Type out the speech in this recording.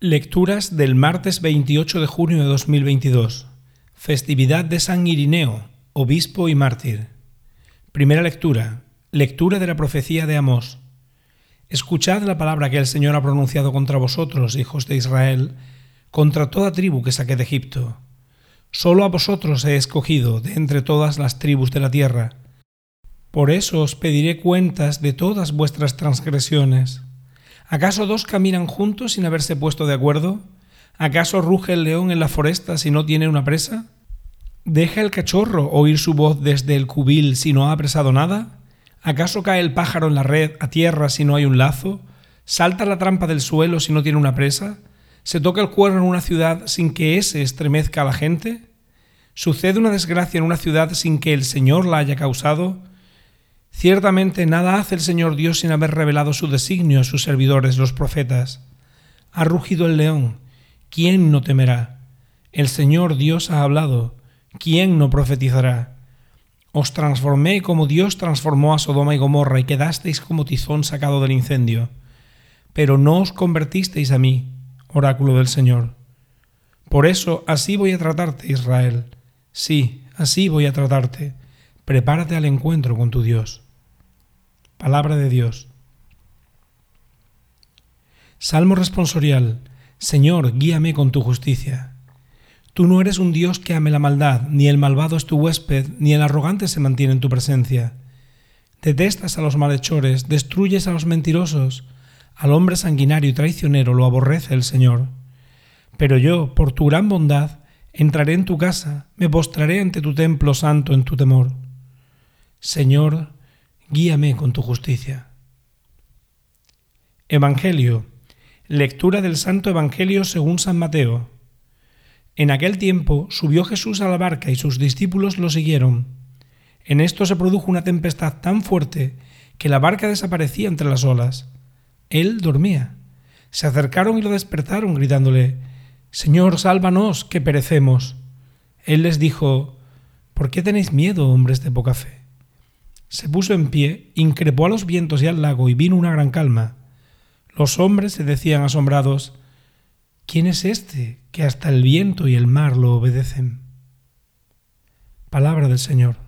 Lecturas del martes 28 de junio de 2022. Festividad de San Irineo, obispo y mártir. Primera lectura. Lectura de la profecía de Amós. Escuchad la palabra que el Señor ha pronunciado contra vosotros, hijos de Israel, contra toda tribu que saqué de Egipto. Solo a vosotros he escogido de entre todas las tribus de la tierra. Por eso os pediré cuentas de todas vuestras transgresiones ¿Acaso dos caminan juntos sin haberse puesto de acuerdo? ¿Acaso ruge el león en la foresta si no tiene una presa? ¿Deja el cachorro oír su voz desde el cubil si no ha apresado nada? ¿Acaso cae el pájaro en la red a tierra si no hay un lazo? ¿Salta la trampa del suelo si no tiene una presa? ¿Se toca el cuerno en una ciudad sin que ése estremezca a la gente? ¿Sucede una desgracia en una ciudad sin que el Señor la haya causado? Ciertamente nada hace el Señor Dios sin haber revelado su designio a sus servidores los profetas. Ha rugido el león, ¿quién no temerá? El Señor Dios ha hablado, ¿quién no profetizará? Os transformé como Dios transformó a Sodoma y Gomorra y quedasteis como tizón sacado del incendio. Pero no os convertisteis a mí, oráculo del Señor. Por eso así voy a tratarte, Israel. Sí, así voy a tratarte prepárate al encuentro con tu Dios. Palabra de Dios. Salmo responsorial. Señor, guíame con tu justicia. Tú no eres un Dios que ame la maldad, ni el malvado es tu huésped, ni el arrogante se mantiene en tu presencia. Detestas a los malhechores, destruyes a los mentirosos, al hombre sanguinario y traicionero lo aborrece el Señor. Pero yo, por tu gran bondad, entraré en tu casa, me postraré ante tu templo santo en tu temor. Señor, guíame con tu justicia. Evangelio. Lectura del Santo Evangelio según San Mateo. En aquel tiempo subió Jesús a la barca y sus discípulos lo siguieron. En esto se produjo una tempestad tan fuerte que la barca desaparecía entre las olas. Él dormía. Se acercaron y lo despertaron, gritándole, Señor, sálvanos, que perecemos. Él les dijo, ¿por qué tenéis miedo, hombres de poca fe? Se puso en pie, increpó a los vientos y al lago y vino una gran calma. Los hombres se decían asombrados, ¿quién es este que hasta el viento y el mar lo obedecen? Palabra del Señor.